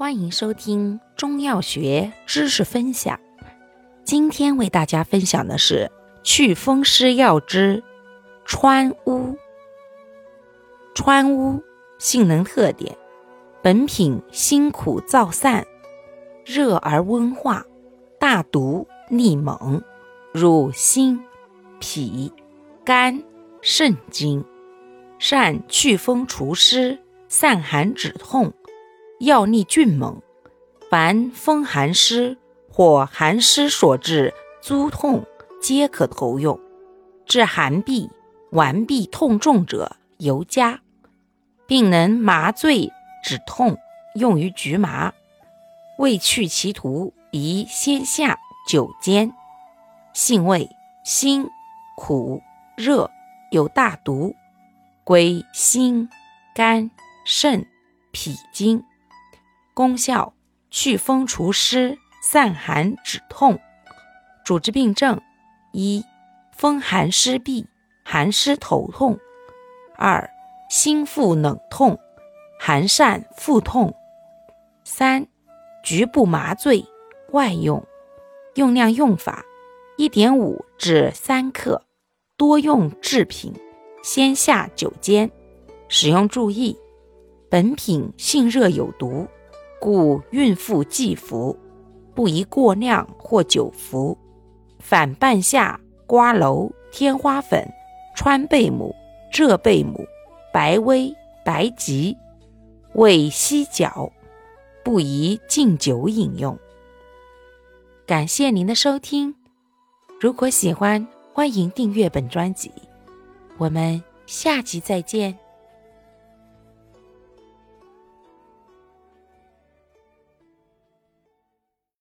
欢迎收听中药学知识分享。今天为大家分享的是祛风湿药之川乌。川乌性能特点：本品辛苦燥散，热而温化，大毒力猛，入心、脾、肝、肾经，善祛风除湿、散寒止痛。药力峻猛，凡风寒湿或寒湿所致诸痛，皆可投用。治寒痹、顽痹痛重者尤佳，并能麻醉止痛，用于局麻。为去其毒，宜先下九煎。性味辛、苦、热，有大毒，归心、肝、肾、脾经。功效：祛风除湿、散寒止痛。主治病症：一、风寒湿痹、寒湿头痛；二、心腹冷痛、寒疝腹痛；三、局部麻醉外用。用量用法：一点五至三克，多用制品，先下酒煎。使用注意：本品性热有毒。故孕妇忌服，不宜过量或久服。反半夏、瓜蒌、天花粉、川贝母、浙贝母、白薇、白及味犀角，不宜敬酒饮用。感谢您的收听，如果喜欢，欢迎订阅本专辑。我们下集再见。